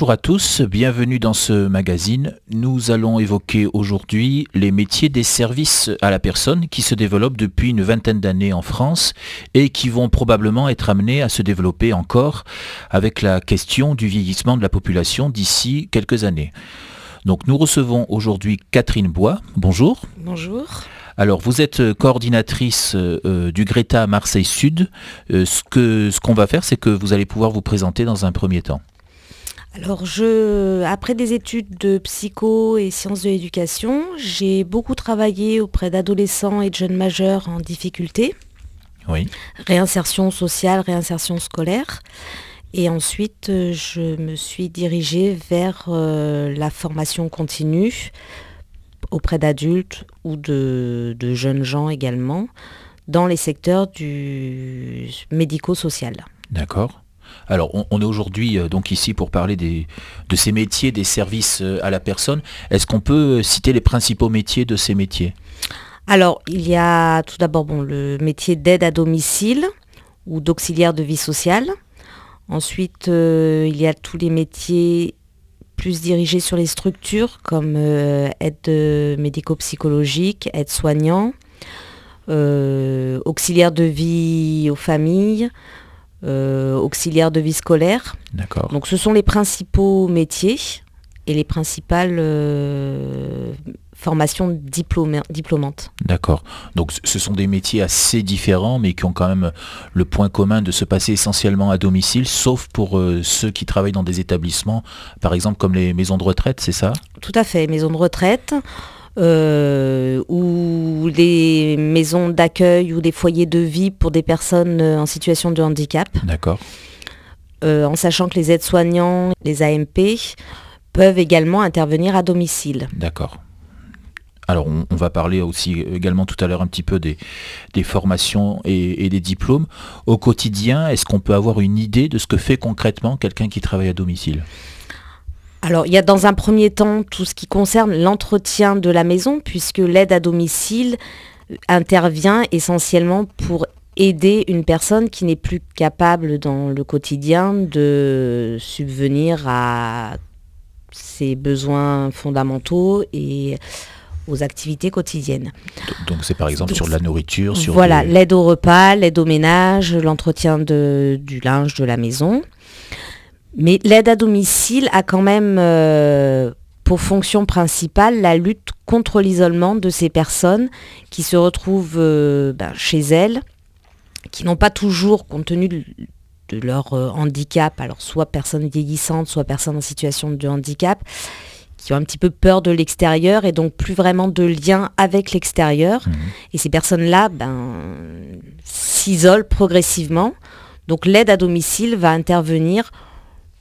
Bonjour à tous, bienvenue dans ce magazine. Nous allons évoquer aujourd'hui les métiers des services à la personne qui se développent depuis une vingtaine d'années en France et qui vont probablement être amenés à se développer encore avec la question du vieillissement de la population d'ici quelques années. Donc nous recevons aujourd'hui Catherine Bois. Bonjour. Bonjour. Alors, vous êtes coordinatrice euh, du Greta Marseille Sud. Euh, ce qu'on ce qu'on va faire, c'est que vous allez pouvoir vous présenter dans un premier temps. Alors, je, après des études de psycho et sciences de l'éducation, j'ai beaucoup travaillé auprès d'adolescents et de jeunes majeurs en difficulté. Oui. Réinsertion sociale, réinsertion scolaire. Et ensuite, je me suis dirigée vers euh, la formation continue auprès d'adultes ou de, de, jeunes gens également dans les secteurs du médico-social. D'accord. Alors, on, est aujourd'hui euh, donc ici pour parler de ces métiers, des services euh, à la personne. Est-ce qu'on peut euh, citer les principaux métiers de ces métiers? Alors, il y a tout d'abord bon, le métier d'aide à domicile ou d'auxiliaire de vie sociale. Ensuite, il y a tous les métiers plus dirigés sur les structures comme aide médico-psychologique, aide soignant, auxiliaire de vie aux familles, auxiliaire de vie scolaire. D'accord. Donc ce sont les principaux métiers et les principales euh, formations diplômantes. D'accord. Donc ce sont des métiers assez différents mais qui ont quand même le point commun de se passer essentiellement à domicile, sauf pour euh, ceux qui travaillent dans des établissements, par exemple comme les maisons de retraite, c'est ça? Tout à fait, maisons de retraite. Euh, ou les maisons d'accueil ou des foyers de vie pour des personnes euh, en situation de handicap. D'accord. Euh, en sachant que les aides-soignants, les AMP, peuvent également intervenir à domicile. D'accord. Alors on, va parler aussi également tout à l'heure un petit peu des, formations et, des diplômes. Au quotidien, est-ce qu'on peut avoir une idée de ce que fait concrètement quelqu'un qui travaille à domicile? Alors, il y a dans un premier temps tout ce qui concerne l'entretien de la maison, puisque l'aide à domicile intervient essentiellement pour aider une personne qui n'est plus capable dans le quotidien de subvenir à ses besoins fondamentaux et aux activités quotidiennes. Donc c'est par exemple sur la nourriture, sur voilà l'aide au repas, l'aide au ménage, l'entretien du linge de la maison. Mais l'aide à domicile a quand même euh, pour fonction principale la lutte contre l'isolement de ces personnes qui se retrouvent euh, ben, chez elles, qui n'ont pas toujours, compte tenu de, leur euh, handicap, alors soit personnes vieillissantes, soit personnes en situation de handicap, qui ont un petit peu peur de l'extérieur et donc plus vraiment de lien avec l'extérieur. Mmh. Et ces personnes-là ben, s'isolent progressivement. Donc l'aide à domicile va intervenir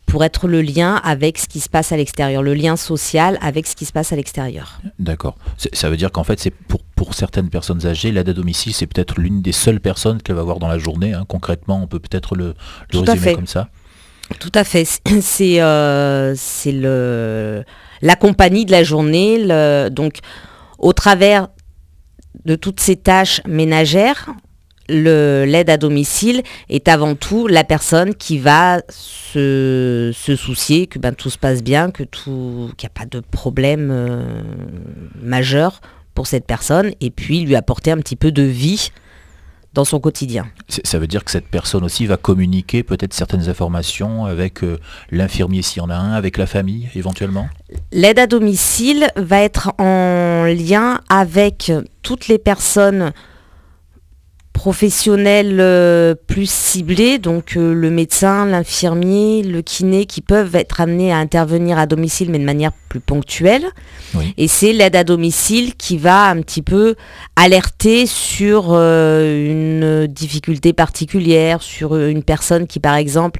pour être le lien avec ce qui se passe à l'extérieur, le lien social avec ce qui se passe à l'extérieur. D'accord. Ça veut dire qu'en fait, c'est pour, pour certaines personnes âgées, l'aide à domicile, c'est peut-être l'une des seules personnes qu'elle va voir dans la journée. Hein. Concrètement, on peut peut-être le, résumer comme ça. Tout à fait. C'est euh, le la compagnie de la journée. Le, donc, au travers de toutes ces tâches ménagères, l'aide à domicile est avant tout la personne qui va se, soucier que ben, tout se passe bien, que tout, qu'il n'y a pas de problème euh, majeur pour cette personne, et puis lui apporter un petit peu de vie dans son quotidien. Ça veut dire que cette personne aussi va communiquer peut-être certaines informations avec euh, l'infirmier s'il y en a un, avec la famille éventuellement? L'aide à domicile va être en lien avec toutes les personnes professionnels euh, plus ciblés, donc euh, le médecin, l'infirmier, le kiné, qui peuvent être amenés à intervenir à domicile, mais de manière plus ponctuelle. Et c'est l'aide à domicile qui va un petit peu alerter sur euh, une difficulté particulière, sur une personne qui, par exemple,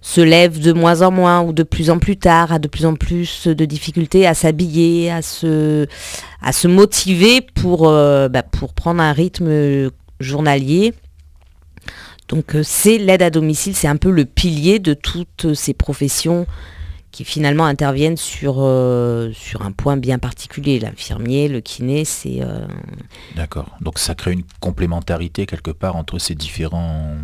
se lève de moins en moins ou de plus en plus tard, a de plus en plus de difficultés à s'habiller, à se, à se motiver pour, bah, pour prendre un rythme journalier. Donc euh, c'est l'aide à domicile, c'est un peu le pilier de toutes ces professions qui finalement interviennent sur, euh, un point bien particulier. L'infirmier, le kiné, c'est... Euh, D'accord. Donc ça crée une complémentarité quelque part entre ces différents,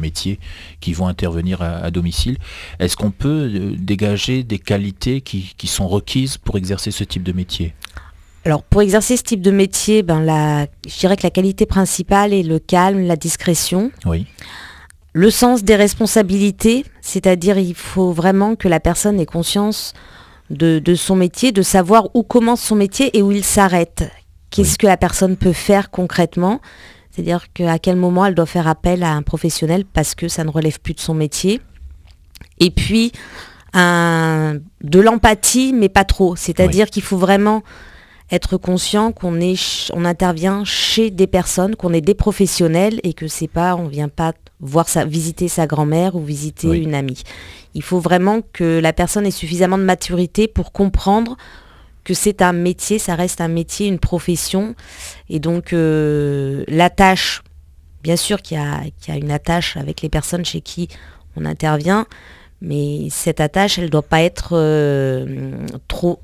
métiers qui vont intervenir à, domicile. Est-ce qu'on peut dégager des qualités qui, sont requises pour exercer ce type de métier? Alors pour exercer ce type de métier, ben la, je dirais que la qualité principale est le calme, la discrétion. Oui. Le sens des responsabilités, c'est-à-dire il faut vraiment que la personne ait conscience de, son métier, de savoir où commence son métier et où il s'arrête. Qu'est-ce que la personne peut faire concrètement? C'est-à-dire qu'à quel moment elle doit faire appel à un professionnel parce que ça ne relève plus de son métier? Et puis, de l'empathie, mais pas trop. C'est-à-dire qu'il faut vraiment être conscient qu'on est, on intervient chez des personnes, qu'on est des professionnels et que c'est pas, on vient pas voir sa, visiter sa grand-mère ou visiter une amie. Il faut vraiment que la personne ait suffisamment de maturité pour comprendre que c'est un métier, ça reste un métier, une profession. Et donc euh, la tâche, bien sûr qu'il y, a une attache avec les personnes chez qui on intervient, mais cette attache, elle ne doit pas être euh, trop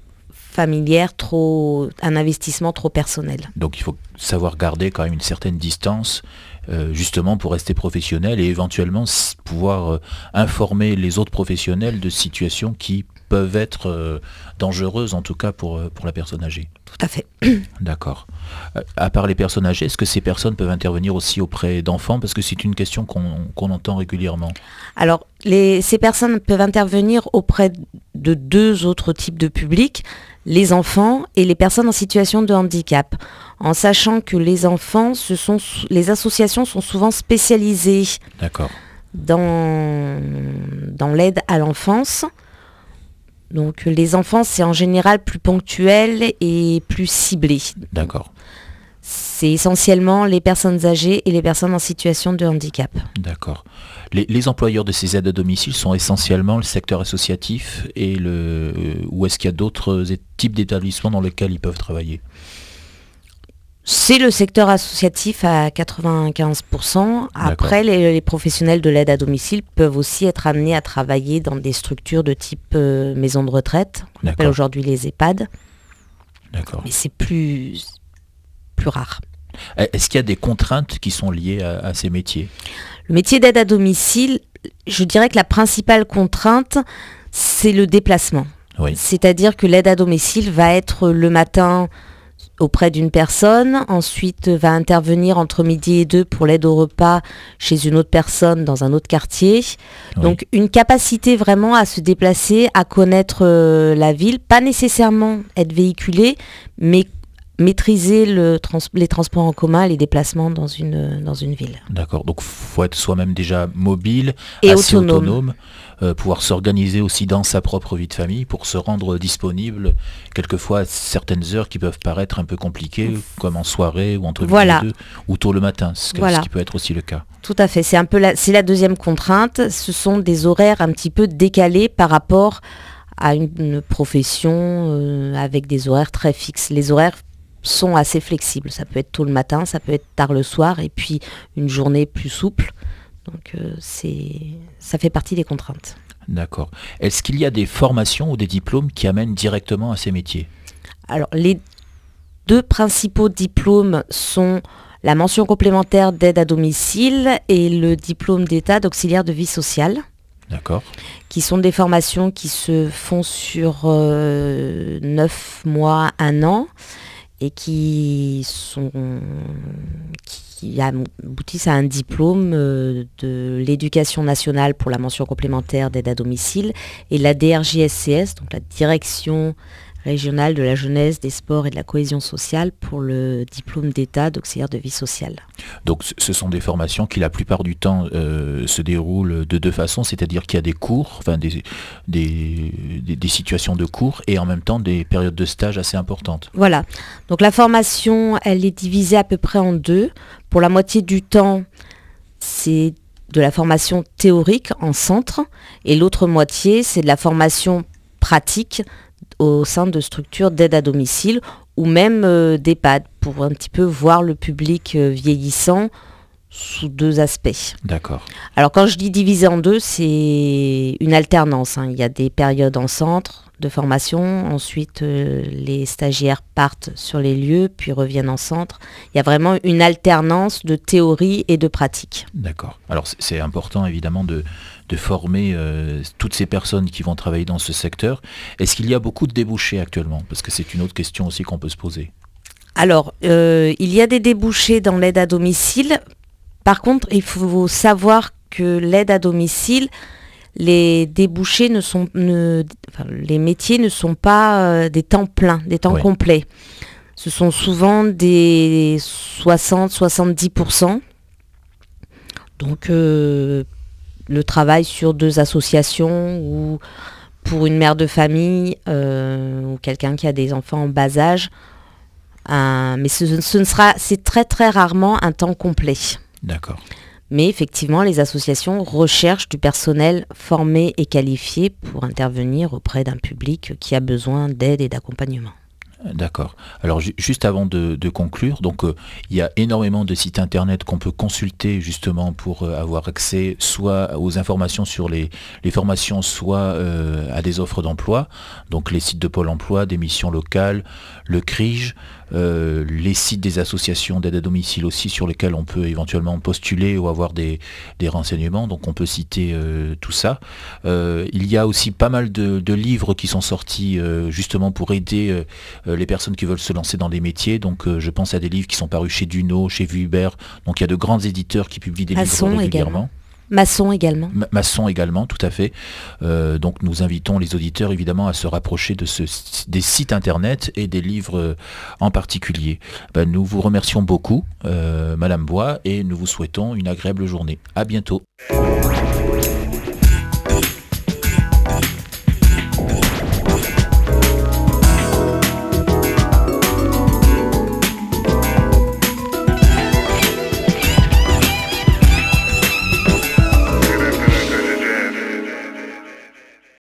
familière, trop un investissement trop personnel. Donc il faut savoir garder quand même une certaine distance euh, justement pour rester professionnel et éventuellement pouvoir euh, informer les autres professionnels de situations qui peuvent être euh, dangereuses en tout cas pour, pour la personne âgée. Tout à fait. D'accord. À part les personnes âgées, est-ce que ces personnes peuvent intervenir aussi auprès d'enfants? Parce que c'est une question qu'on entend régulièrement. Alors, les, ces personnes peuvent intervenir auprès de deux autres types de publics les enfants et les personnes en situation de handicap, en sachant que les enfants, ce sont, les associations sont souvent spécialisées dans, dans l'aide à l'enfance. Donc les enfants, c'est en général plus ponctuel et plus ciblé. D'accord. C'est essentiellement les personnes âgées et les personnes en situation de handicap. D'accord. Les, employeurs de ces aides à domicile sont essentiellement le secteur associatif et le, euh, ou est-ce qu'il y a d'autres types d'établissements dans lesquels ils peuvent travailler? C'est le secteur associatif à 95%. Après, les, professionnels de l'aide à domicile peuvent aussi être amenés à travailler dans des structures de type euh, maison de retraite, qu'on appelle aujourd'hui les EHPAD. D'accord. Mais c'est plus, plus rare. Est-ce qu'il y a des contraintes qui sont liées à ces métiers? Le métier d'aide à domicile, je dirais que la principale contrainte, c'est le déplacement. C'est-à-dire que l'aide à domicile va être le matin auprès d'une personne, ensuite va intervenir entre midi et deux pour l'aide au repas chez une autre personne dans un autre quartier. Donc une capacité vraiment à se déplacer, à connaître euh, la ville, pas nécessairement être véhiculé, mais maîtriser le les transports en commun, les déplacements dans une, dans une ville. D'accord, donc il faut être soi-même déjà mobile, et assez autonome, euh, pouvoir s'organiser aussi dans sa propre vie de famille pour se rendre disponible quelquefois à certaines heures qui peuvent paraître un peu compliquées, comme en soirée ou entre voilà. deux, ou tôt le matin, ce, qui peut être aussi le cas. Tout à fait, c'est un peu la, c'est la deuxième contrainte, ce sont des horaires un petit peu décalés par rapport à une, profession euh, avec des horaires très fixes. Les horaires sont assez flexibles. Ça peut être tôt le matin, ça peut être tard le soir, et puis une journée plus souple. Donc euh, c'est, ça fait partie des contraintes. D'accord. Est-ce qu'il y a des formations ou des diplômes qui amènent directement à ces métiers? Alors les deux principaux diplômes sont la mention complémentaire d'aide à domicile et le diplôme d'état d'auxiliaire de vie sociale. D'accord. Qui sont des formations qui se font sur euh, neuf mois, un an et qui sont qui aboutissent à un diplôme euh, de l'éducation nationale pour la mention complémentaire d'aide à domicile et la DRJSCS, donc la direction régionale de la jeunesse, des sports et de la cohésion sociale pour le diplôme d'état d'auxiliaire de vie sociale. Donc ce sont des formations qui la plupart du temps euh, se déroulent de deux façons, c'est-à-dire qu'il y a des cours, enfin des, des, situations de cours et en même temps des périodes de stage assez importantes. Voilà, donc la formation elle est divisée à peu près en deux. Pour la moitié du temps, c'est de la formation théorique en centre et l'autre moitié c'est de la formation pratique au sein de structures d'aide à domicile ou même euh, d'EHPAD pour un petit peu voir le public euh, vieillissant sous deux aspects. D'accord. Alors quand je dis divisé en deux, c'est une alternance. hein. Il y a des périodes en centre de formation, ensuite euh, les stagiaires partent sur les lieux, puis reviennent en centre. Il y a vraiment une alternance de théorie et de pratique. D'accord. Alors c'est- c'est important évidemment de, de former euh, toutes ces personnes qui vont travailler dans ce secteur. Est-ce qu'il y a beaucoup de débouchés actuellement? Parce que c'est une autre question aussi qu'on peut se poser. Alors, euh, il y a des débouchés dans l'aide à domicile. Par contre, il faut savoir que l'aide à domicile, les débouchés ne sont, ne- enfin, les métiers ne sont pas euh, des temps pleins, des temps complets. Ce sont souvent des 60-70%. Donc, euh, le travail sur deux associations ou pour une mère de famille euh, ou quelqu'un qui a des enfants en bas âge, un- mais ce, ce ne sera, c'est très très rarement un temps complet. D'accord. Mais effectivement, les associations recherchent du personnel formé et qualifié pour intervenir auprès d'un public qui a besoin d'aide et d'accompagnement. D'accord. Alors ju- juste avant de, conclure, euh, il y a énormément de sites internet qu'on peut consulter justement pour euh, avoir accès soit aux informations sur les, formations, soit euh, à des offres d'emploi. Donc les sites de Pôle Emploi, des missions locales, le CRIGE, euh, les sites des associations d'aide à domicile aussi sur lesquels on peut éventuellement postuler ou avoir des, des renseignements. Donc on peut citer euh, tout ça. Euh, il y a aussi pas mal de, de livres qui sont sortis justement pour aider les personnes qui veulent se lancer dans les métiers. Donc je pense à des livres qui sont parus chez Duno, chez Vuibert. Donc il y a de grands éditeurs qui publient des livres régulièrement. également. Maçon également. Ma- Masson également, tout à fait. Euh, donc nous invitons les auditeurs évidemment à se rapprocher des sites internet et des livres euh, en particulier. Ben, nous vous remercions beaucoup, euh, Madame Bois, et nous vous souhaitons une agréable journée. À bientôt.